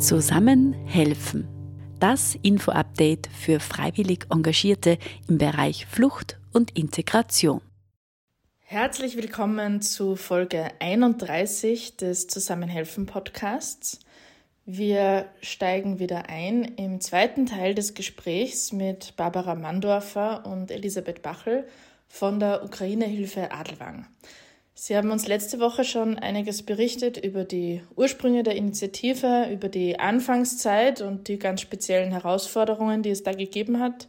Zusammen helfen. Das Info-Update für freiwillig Engagierte im Bereich Flucht und Integration. Herzlich willkommen zu Folge 31 des Zusammenhelfen Podcasts. Wir steigen wieder ein im zweiten Teil des Gesprächs mit Barbara Mandorfer und Elisabeth Bachel von der Ukraine-Hilfe Adelwang. Sie haben uns letzte Woche schon einiges berichtet über die Ursprünge der Initiative, über die Anfangszeit und die ganz speziellen Herausforderungen, die es da gegeben hat.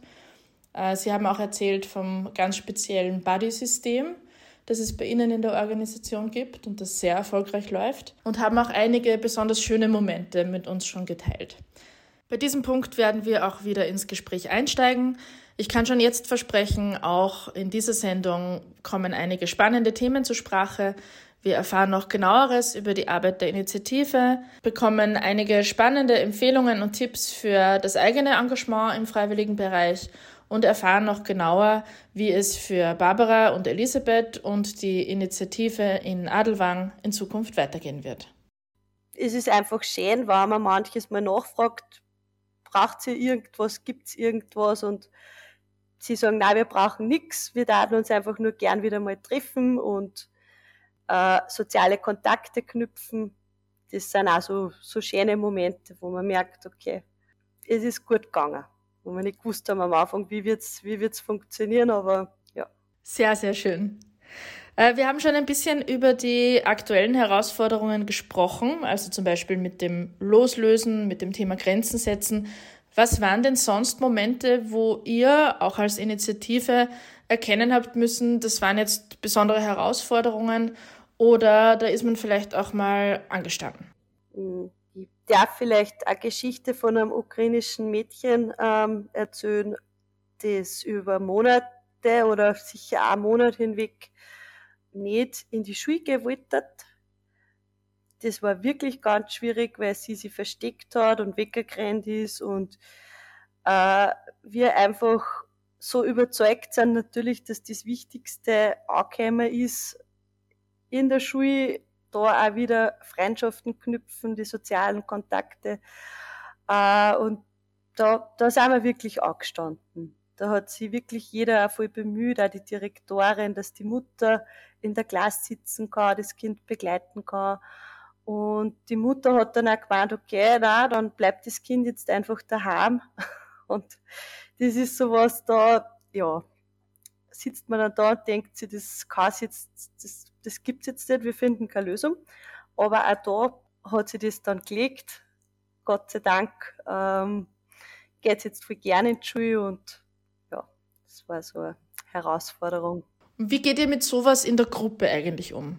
Äh, Sie haben auch erzählt vom ganz speziellen Buddy-System, das es bei Ihnen in der Organisation gibt und das sehr erfolgreich läuft und haben auch einige besonders schöne Momente mit uns schon geteilt. Bei diesem Punkt werden wir auch wieder ins Gespräch einsteigen. Ich kann schon jetzt versprechen, auch in dieser Sendung kommen einige spannende Themen zur Sprache. Wir erfahren noch genaueres über die Arbeit der Initiative, bekommen einige spannende Empfehlungen und Tipps für das eigene Engagement im freiwilligen Bereich und erfahren noch genauer, wie es für Barbara und Elisabeth und die Initiative in Adelwang in Zukunft weitergehen wird. Es ist einfach schön, wenn man manches mal nachfragt, braucht ihr irgendwas, gibt es irgendwas und sie sagen, nein, wir brauchen nichts, wir würden uns einfach nur gern wieder mal treffen und äh, soziale Kontakte knüpfen. Das sind auch so, so schöne Momente, wo man merkt, okay, es ist gut gegangen. Wo wir nicht gewusst haben am Anfang, wie wird's, wie wird's funktionieren, aber ja. Sehr, sehr schön. Äh, wir haben schon ein bisschen über die aktuellen Herausforderungen gesprochen, also zum Beispiel mit dem Loslösen, mit dem Thema Grenzen setzen. Was waren denn sonst Momente, wo ihr auch als Initiative erkennen habt müssen, das waren jetzt besondere Herausforderungen oder da ist man vielleicht auch mal angestanden? Hm, ich darf vielleicht eine Geschichte von einem ukrainischen Mädchen ähm, erzählen, das über Monate oder sicher einen Monat hinweg nicht in die Schule gewollt das war wirklich ganz schwierig, weil sie sich versteckt hat und weggerannt ist und äh, wir einfach so überzeugt sind natürlich, dass das Wichtigste angekommen ist in der Schule, da auch wieder Freundschaften knüpfen, die sozialen Kontakte. Äh, und da, da sind wir wirklich angestanden. Da hat sich wirklich jeder auch voll bemüht, auch die Direktorin, dass die Mutter in der Klasse sitzen kann, das Kind begleiten kann. Und die Mutter hat dann auch gemeint, okay, na, dann bleibt das Kind jetzt einfach daheim. Und das ist sowas da, ja, sitzt man dann da und denkt sich, das kann jetzt, das, das gibt's jetzt nicht, wir finden keine Lösung. Aber auch da hat sie das dann gelegt. Gott sei Dank ähm, geht jetzt viel gerne in die Schule und das war so eine Herausforderung. Wie geht ihr mit sowas in der Gruppe eigentlich um?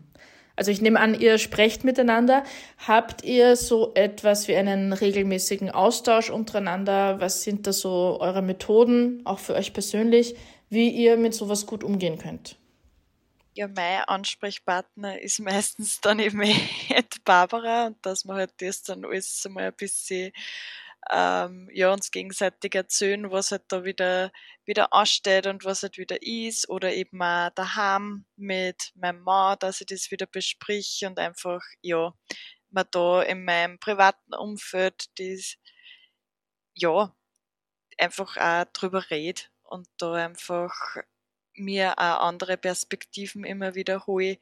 Also ich nehme an, ihr sprecht miteinander. Habt ihr so etwas wie einen regelmäßigen Austausch untereinander? Was sind da so eure Methoden, auch für euch persönlich, wie ihr mit sowas gut umgehen könnt? Ja, mein Ansprechpartner ist meistens dann eben Barbara und dass man halt das dann alles mal ein bisschen ähm, ja, uns gegenseitig erzählen, was halt da wieder, wieder ansteht und was halt wieder ist. Oder eben auch daheim mit meinem Mann, dass ich das wieder besprich und einfach, ja, man da in meinem privaten Umfeld das, ja, einfach auch drüber red und da einfach mir auch andere Perspektiven immer wieder hole,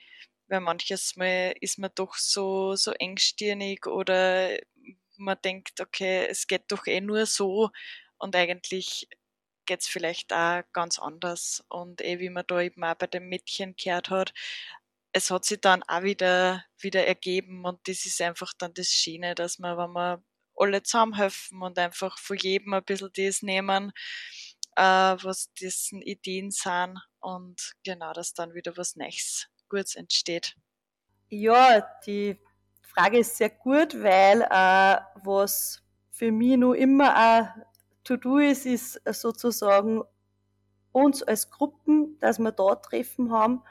weil manches Mal ist man doch so, so engstirnig oder man denkt, okay, es geht doch eh nur so und eigentlich geht es vielleicht auch ganz anders. Und eh, wie man da eben auch bei dem Mädchen gehört hat, es hat sich dann auch wieder, wieder ergeben und das ist einfach dann das Schöne, dass man, wenn wir alle zusammenhelfen und einfach von jedem ein bisschen das nehmen, äh, was dessen Ideen sind und genau, dass dann wieder was Neues, Gutes entsteht. Ja, die Frage ist sehr gut, weil äh, was für mich nur immer ein To-Do ist, ist sozusagen uns als Gruppen, dass wir da Treffen haben.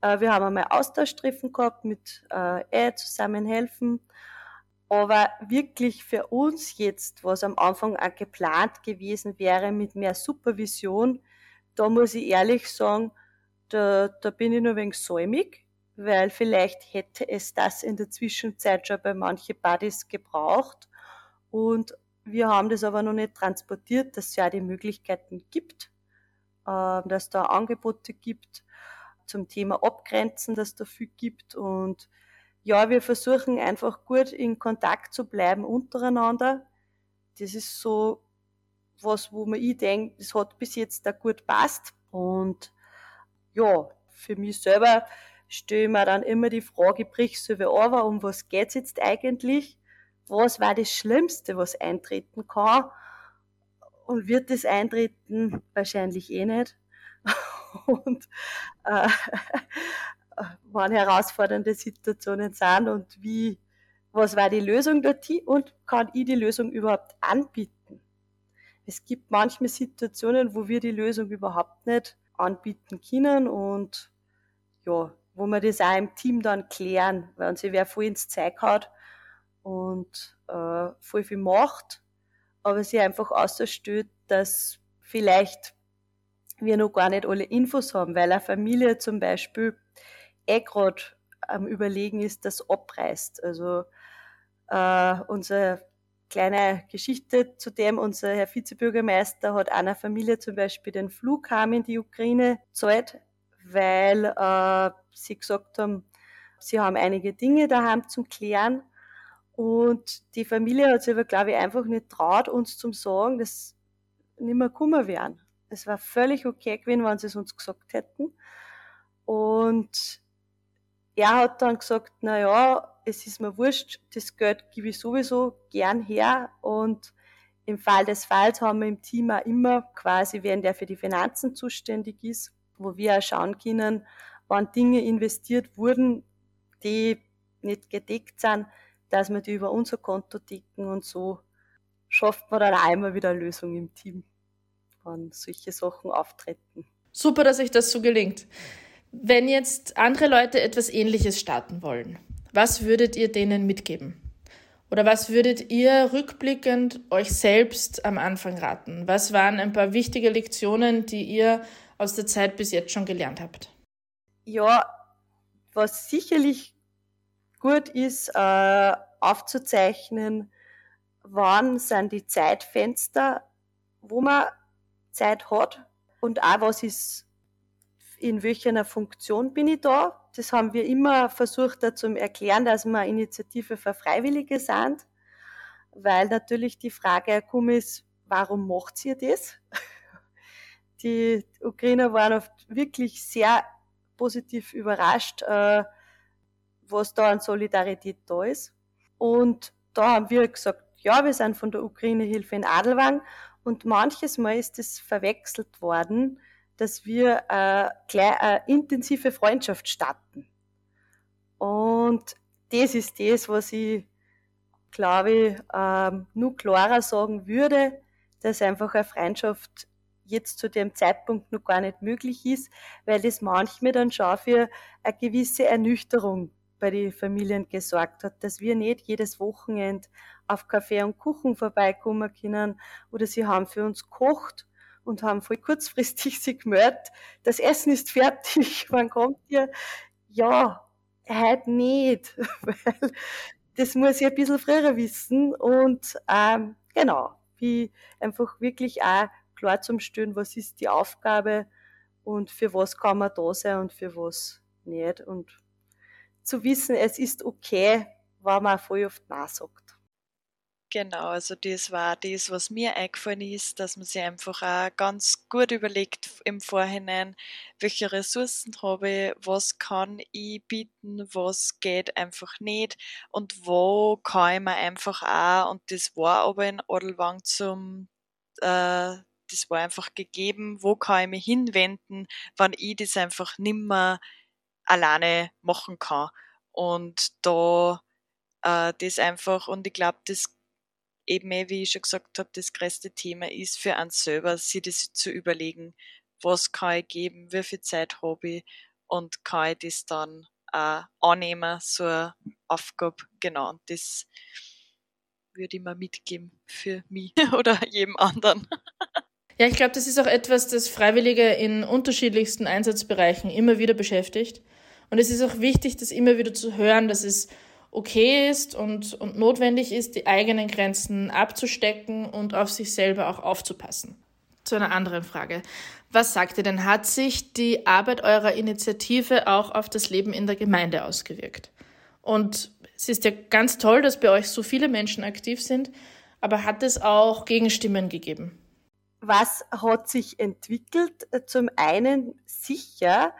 Äh, wir haben einmal Austauschtreffen gehabt mit äh, eh, zusammenhelfen. Aber wirklich für uns jetzt, was am Anfang auch geplant gewesen wäre mit mehr Supervision, da muss ich ehrlich sagen, da, da bin ich nur ein wenig säumig weil vielleicht hätte es das in der Zwischenzeit schon bei manchen Buddies gebraucht. Und wir haben das aber noch nicht transportiert, dass es ja die Möglichkeiten gibt, äh, dass da Angebote gibt zum Thema Abgrenzen, dass da viel gibt. Und ja, wir versuchen einfach gut in Kontakt zu bleiben untereinander. Das ist so was, wo man ich denke, das hat bis jetzt da gut passt. Und ja, für mich selber stelle mir dann immer die Frage, brich so wie aber, um was geht's jetzt eigentlich? Was war das Schlimmste, was eintreten kann? Und wird das eintreten? Wahrscheinlich eh nicht. Und äh, wann herausfordernde Situationen sind und wie, was war die Lösung dorthin und kann ich die Lösung überhaupt anbieten? Es gibt manchmal Situationen, wo wir die Lösung überhaupt nicht anbieten können und ja, wo wir das auch im Team dann klären, weil uns wer voll ins Zeug hat und äh, voll viel macht, aber sie einfach außerstellt, dass vielleicht wir noch gar nicht alle Infos haben, weil eine Familie zum Beispiel eh gerade am Überlegen ist, das abreißt. Also äh, unsere kleine Geschichte zu dem, unser Herr Vizebürgermeister hat einer Familie zum Beispiel den Flughafen in die Ukraine zahlt, weil äh, sie gesagt haben, sie haben einige Dinge daheim zum Klären und die Familie hat sich aber, glaube ich, einfach nicht traut, uns zum sagen, dass nicht mehr Kummer wären. Es war völlig okay gewesen, wenn sie es uns gesagt hätten. Und er hat dann gesagt, na ja, es ist mir wurscht, das Geld gebe ich sowieso gern her und im Fall des Falls haben wir im Team auch immer quasi, wer der für die Finanzen zuständig ist, wo wir auch schauen können, wann Dinge investiert wurden, die nicht gedeckt sind, dass wir die über unser Konto decken und so schafft man dann auch immer wieder eine Lösung im Team, wenn solche Sachen auftreten. Super, dass euch das so gelingt. Wenn jetzt andere Leute etwas Ähnliches starten wollen, was würdet ihr denen mitgeben? Oder was würdet ihr rückblickend euch selbst am Anfang raten? Was waren ein paar wichtige Lektionen, die ihr aus der Zeit bis jetzt schon gelernt habt? Ja, was sicherlich gut ist, äh, aufzuzeichnen, wann sind die Zeitfenster, wo man Zeit hat und auch was ist in welcher Funktion bin ich da. Das haben wir immer versucht da zu erklären, dass wir eine Initiative für Freiwillige sind, weil natürlich die Frage gekommen ist, warum macht ihr das? Die Ukrainer waren oft wirklich sehr positiv überrascht, äh, was da an Solidarität da ist. Und da haben wir gesagt, ja, wir sind von der Ukraine-Hilfe in Adelwang und manches Mal ist das verwechselt worden dass wir äh, gleich eine intensive Freundschaft starten. Und das ist das, was ich, glaube ich, ähm, nur klarer sagen würde, dass einfach eine Freundschaft jetzt zu dem Zeitpunkt noch gar nicht möglich ist, weil das manchmal dann schon für eine gewisse Ernüchterung bei den Familien gesorgt hat, dass wir nicht jedes Wochenende auf Kaffee und Kuchen vorbeikommen können oder sie haben für uns gekocht und haben voll kurzfristig sich gemeldet, das Essen ist fertig, wann kommt ihr? Ja, heute nicht, weil das muss ich ein bisschen früher wissen und ähm, genau, wie einfach wirklich auch klar zum Stellen, was ist die Aufgabe und für was kann man da sein und für was nicht und zu wissen, es ist okay, wenn man voll oft Nein sagt. Genau, also das war das, was mir eingefallen ist, dass man sich einfach auch ganz gut überlegt im Vorhinein, welche Ressourcen habe ich, was kann ich bieten, was geht einfach nicht und wo kann ich mir einfach auch, und das war aber in Adelwang zum, äh, das war einfach gegeben, wo kann ich mich hinwenden, wenn ich das einfach nimmer alleine machen kann. Und da äh, das einfach, und ich glaube, das eben, eh, wie ich schon gesagt habe, das größte Thema ist für uns selber, sich das zu überlegen, was kann ich geben, wie viel Zeit habe ich und kann ich das dann auch annehmen, so eine Aufgabe. Genau, und das würde ich mir mitgeben für mich oder jedem anderen. Ja, ich glaube, das ist auch etwas, das Freiwillige in unterschiedlichsten Einsatzbereichen immer wieder beschäftigt. Und es ist auch wichtig, das immer wieder zu hören, dass es okay ist und, und notwendig ist, die eigenen Grenzen abzustecken und auf sich selber auch aufzupassen. Zu einer anderen Frage. Was sagt ihr denn? Hat sich die Arbeit eurer Initiative auch auf das Leben in der Gemeinde ausgewirkt? Und es ist ja ganz toll, dass bei euch so viele Menschen aktiv sind, aber hat es auch Gegenstimmen gegeben? Was hat sich entwickelt? Zum einen sicher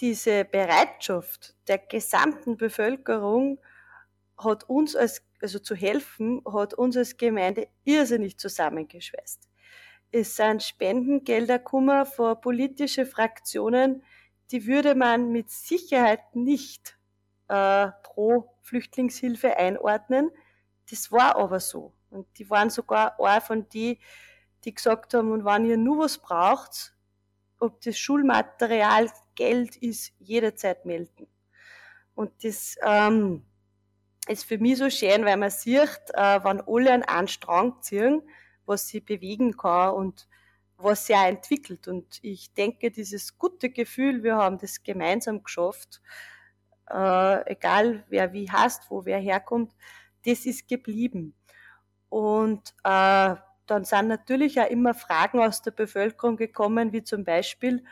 diese Bereitschaft der gesamten Bevölkerung hat uns als, also zu helfen, hat uns als Gemeinde irrsinnig zusammengeschweißt. Es sind Spendengelder gekommen von politischen Fraktionen, die würde man mit Sicherheit nicht äh, pro Flüchtlingshilfe einordnen. Das war aber so. Und die waren sogar auch von die, die gesagt haben, und wenn ihr nur was braucht, ob das Schulmaterial, Geld ist, jederzeit melden. Und das ähm, ist für mich so schön, weil man sieht, äh, wenn alle an einen Strang ziehen, was sie bewegen kann und was sie auch entwickelt. Und ich denke, dieses gute Gefühl, wir haben das gemeinsam geschafft, äh, egal wer wie heißt, wo wer herkommt, das ist geblieben. Und äh, dann sind natürlich auch immer Fragen aus der Bevölkerung gekommen, wie zum Beispiel,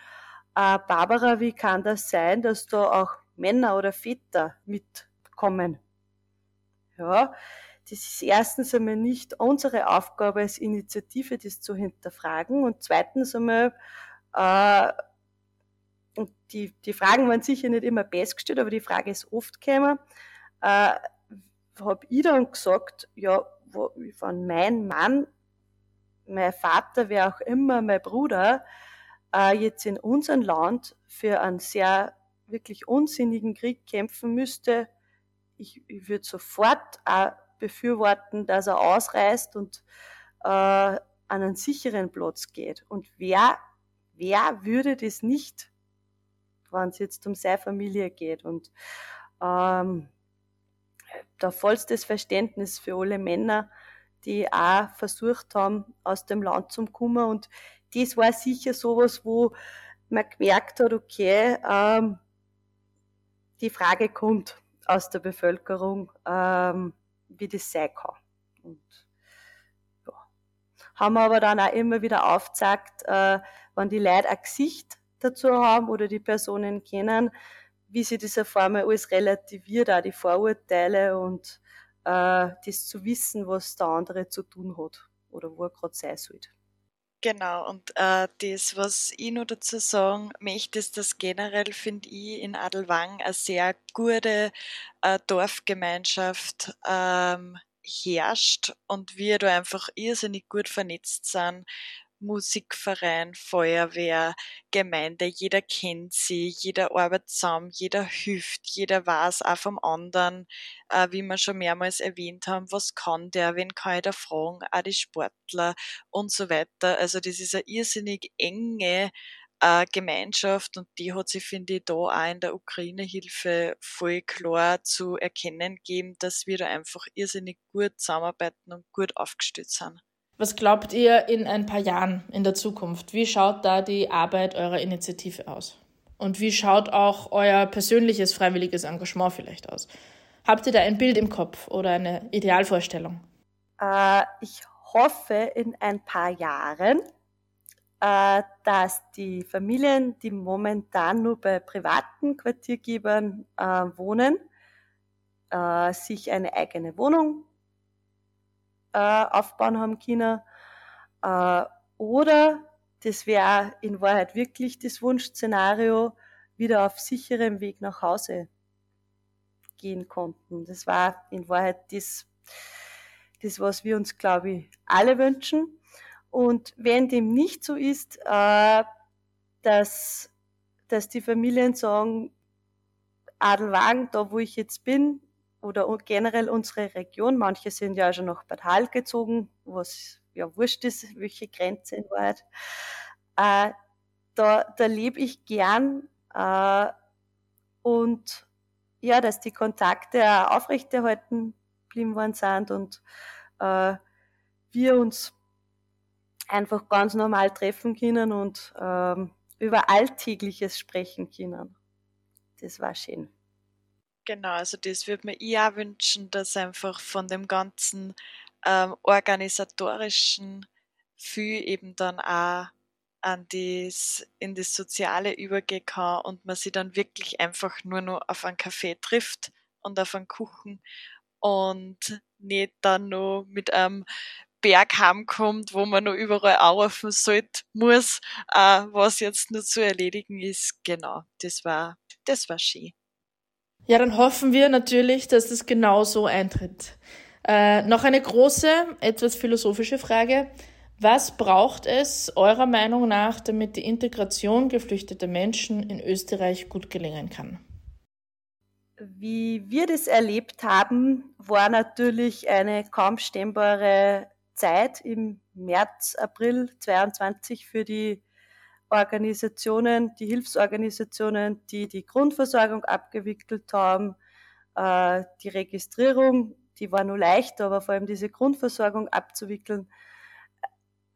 äh, Barbara, wie kann das sein, dass da auch Männer oder Väter mitkommen? Ja, das ist erstens einmal nicht unsere Aufgabe als Initiative, das zu hinterfragen und zweitens einmal, äh, und die, die Fragen waren sicher nicht immer best gestellt, aber die Frage ist oft gekommen, äh, habe ich dann gesagt, ja, wo, wenn mein Mann mein Vater, wer auch immer, mein Bruder, äh, jetzt in unserem Land für einen sehr wirklich unsinnigen Krieg kämpfen müsste, ich, ich würde sofort auch befürworten, dass er ausreist und äh, an einen sicheren Platz geht. Und wer, wer würde das nicht, wenn es jetzt um seine Familie geht? Und ähm, da vollstes Verständnis für alle Männer, die auch versucht haben, aus dem Land zu kommen. Und das war sicher sowas, wo man gemerkt hat, okay, ähm, die Frage kommt aus der Bevölkerung, ähm, wie das sein kann. Und, ja. Haben aber dann auch immer wieder aufgezeigt, äh, wenn die Leute ein Gesicht dazu haben oder die Personen kennen, wie sie das auf einmal alles relativiert, auch die Vorurteile und äh, das zu wissen, was der andere zu tun hat oder wo er gerade sein sollte. Genau, und äh, das, was ich noch dazu sagen möchte, ist, dass generell, finde ich, in Adelwang eine sehr gute äh, Dorfgemeinschaft ähm, herrscht und wir da einfach irrsinnig gut vernetzt sind Musikverein, Feuerwehr, Gemeinde, jeder kennt sie, jeder arbeitet zusammen, jeder hilft, jeder weiß auch vom anderen, äh, wie wir schon mehrmals erwähnt haben, was kann der, wen kann ich da fragen, auch die Sportler und so weiter. Also das ist eine irrsinnig enge äh, Gemeinschaft und die hat sich, finde ich, da auch in der Ukraine-Hilfe voll klar zu erkennen gegeben, dass wir da einfach irrsinnig gut zusammenarbeiten und gut aufgestellt sind. Was glaubt ihr in ein paar Jahren in der Zukunft? Wie schaut da die Arbeit eurer Initiative aus? Und wie schaut auch euer persönliches freiwilliges Engagement vielleicht aus? Habt ihr da ein Bild im Kopf oder eine Idealvorstellung? Äh, ich hoffe in ein paar Jahren, äh, dass die Familien, die momentan nur bei privaten Quartiergebern äh, wohnen, äh, sich eine eigene Wohnung äh, aufbauen haben können. Äh, oder das wäre in Wahrheit wirklich das Wunschszenario, wieder auf sicherem Weg nach Hause gehen konnten. Das war in Wahrheit das, das was wir uns, glaube ich, alle wünschen. Und wenn dem nicht so ist, äh, dass, dass die Familien sagen, Adelwagen, da wo ich jetzt bin, oder generell unsere Region. Manche sind ja schon nach Bad Hall gezogen, was ja wurscht ist, welche Grenze in Wahrheit. Äh, da, da lebe ich gern äh, und ja, dass die Kontakte aufrechterhalten blieben worden sind und äh, wir uns einfach ganz normal treffen können und ähm, über Alltägliches sprechen können. Das war schön. Genau, also das würde mir ich auch wünschen, dass einfach von dem ganzen ähm, organisatorischen viel eben dann auch an das, in das Soziale übergehen kann und man sich dann wirklich einfach nur noch auf einen Kaffee trifft und auf einen Kuchen und nicht dann noch mit einem Berg heimkommt, wo man noch überall anrufen sollte, muss, äh, was jetzt nur zu erledigen ist. Genau, das war, das war schön. Ja, dann hoffen wir natürlich, dass das genau so eintritt. Äh, noch eine große, etwas philosophische Frage. Was braucht es eurer Meinung nach, damit die Integration geflüchteter Menschen in Österreich gut gelingen kann? Wie wir das erlebt haben, war natürlich eine kaum stemmbare Zeit im März, April 22 für die Organisationen, die Hilfsorganisationen, die die Grundversorgung abgewickelt haben. Äh, die Registrierung, die war nur leicht, aber vor allem diese Grundversorgung abzuwickeln.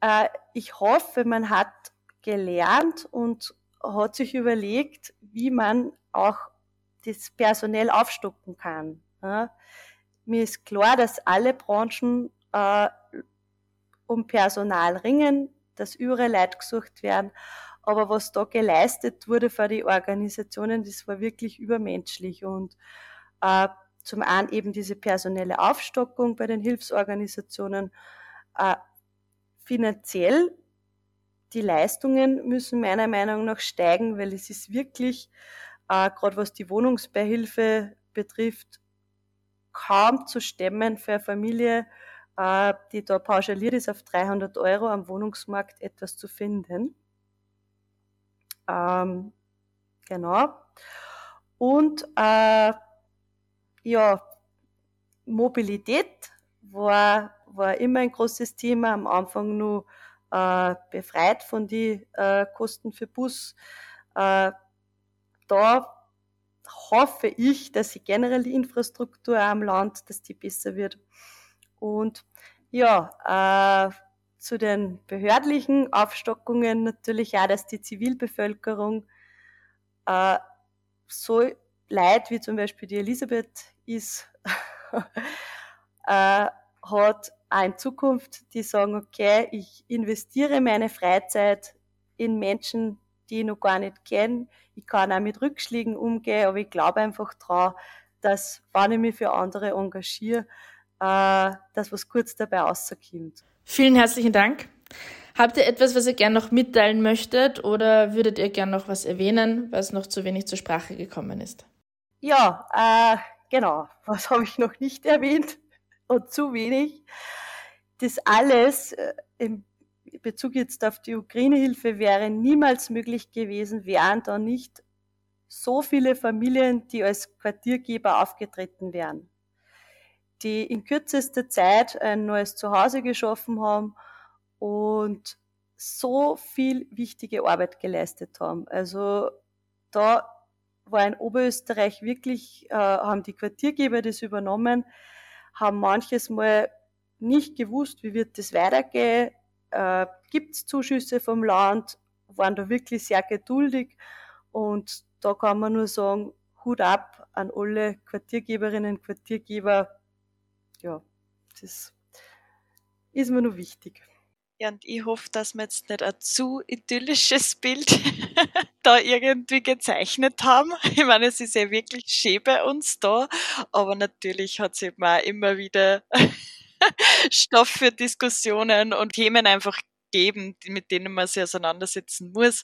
Äh, ich hoffe, man hat gelernt und hat sich überlegt, wie man auch das personell aufstocken kann. Mir ist klar, dass alle Branchen äh, um Personal ringen, dass überall Leute gesucht werden. Aber was da geleistet wurde für die Organisationen, das war wirklich übermenschlich. Und äh, zum einen eben diese personelle Aufstockung bei den Hilfsorganisationen. Äh, finanziell, die Leistungen müssen meiner Meinung nach steigen, weil es ist wirklich, äh, gerade was die Wohnungsbeihilfe betrifft, kaum zu stemmen für eine Familie, die da pauschaliert ist auf 300 Euro am Wohnungsmarkt etwas zu finden. Ähm, genau. Und äh, ja, Mobilität war, war immer ein großes Thema. Am Anfang nur äh, befreit von den äh, Kosten für Bus. Äh, da hoffe ich, dass die generelle Infrastruktur am Land, dass die besser wird. Und ja, äh, zu den behördlichen Aufstockungen natürlich auch, dass die Zivilbevölkerung äh, so Leid wie zum Beispiel die Elisabeth ist, äh, hat auch in Zukunft, die sagen, okay, ich investiere meine Freizeit in Menschen, die ich noch gar nicht kenne. Ich kann auch mit Rückschlägen umgehen, aber ich glaube einfach daran, dass, wenn ich mich für andere engagiere, äh, dass was kurz dabei rauskommt. Vielen herzlichen Dank. Habt ihr etwas, was ihr gern noch mitteilen möchtet oder würdet ihr gern noch was erwähnen, was noch zu wenig zur Sprache gekommen ist? Ja, äh, genau. Was habe ich noch nicht erwähnt und zu wenig? Das alles äh, im Bezug jetzt auf die Ukraine-Hilfe wäre niemals möglich gewesen, wären da nicht so viele Familien, die als Quartiergeber aufgetreten wären die in kürzester Zeit ein neues Zuhause geschaffen haben und so viel wichtige Arbeit geleistet haben. Also da war in Oberösterreich wirklich, äh, haben die Quartiergeber das übernommen, haben manches Mal nicht gewusst, wie wird das weitergehen, äh, gibt es Zuschüsse vom Land, waren da wirklich sehr geduldig? Und da kann man nur sagen, Hut ab an alle Quartiergeberinnen und Quartiergeber, ja, das ist mir nur wichtig. Ja, und ich hoffe, dass wir jetzt nicht ein zu idyllisches Bild da irgendwie gezeichnet haben. Ich meine, es ist ja wirklich schön bei uns da, aber natürlich hat es eben auch immer wieder Stoff für Diskussionen und Themen einfach geben, mit denen man sich auseinandersetzen muss.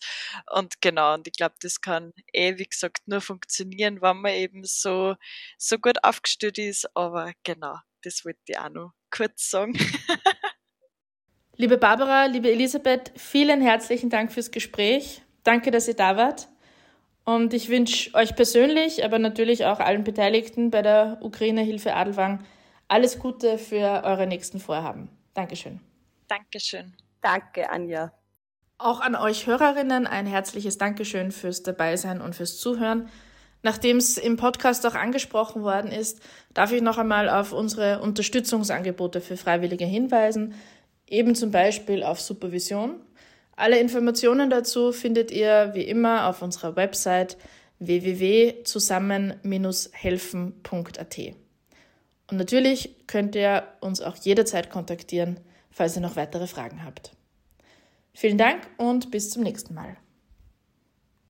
Und genau, und ich glaube, das kann eh, wie gesagt, nur funktionieren, wenn man eben so, so gut aufgestellt ist. Aber genau, das wollte ich auch noch kurz sagen. liebe Barbara, liebe Elisabeth, vielen herzlichen Dank fürs Gespräch. Danke, dass ihr da wart. Und ich wünsche euch persönlich, aber natürlich auch allen Beteiligten bei der Ukraine-Hilfe Adelwang alles Gute für eure nächsten Vorhaben. Dankeschön. Dankeschön. Danke, Anja. Auch an euch Hörerinnen ein herzliches Dankeschön fürs Dabeisein und fürs Zuhören. Nachdem es im Podcast auch angesprochen worden ist, darf ich noch einmal auf unsere Unterstützungsangebote für Freiwillige hinweisen, eben zum Beispiel auf Supervision. Alle Informationen dazu findet ihr wie immer auf unserer Website www.zusammen-helfen.at. Und natürlich könnt ihr uns auch jederzeit kontaktieren, falls ihr noch weitere Fragen habt. Vielen Dank und bis zum nächsten Mal.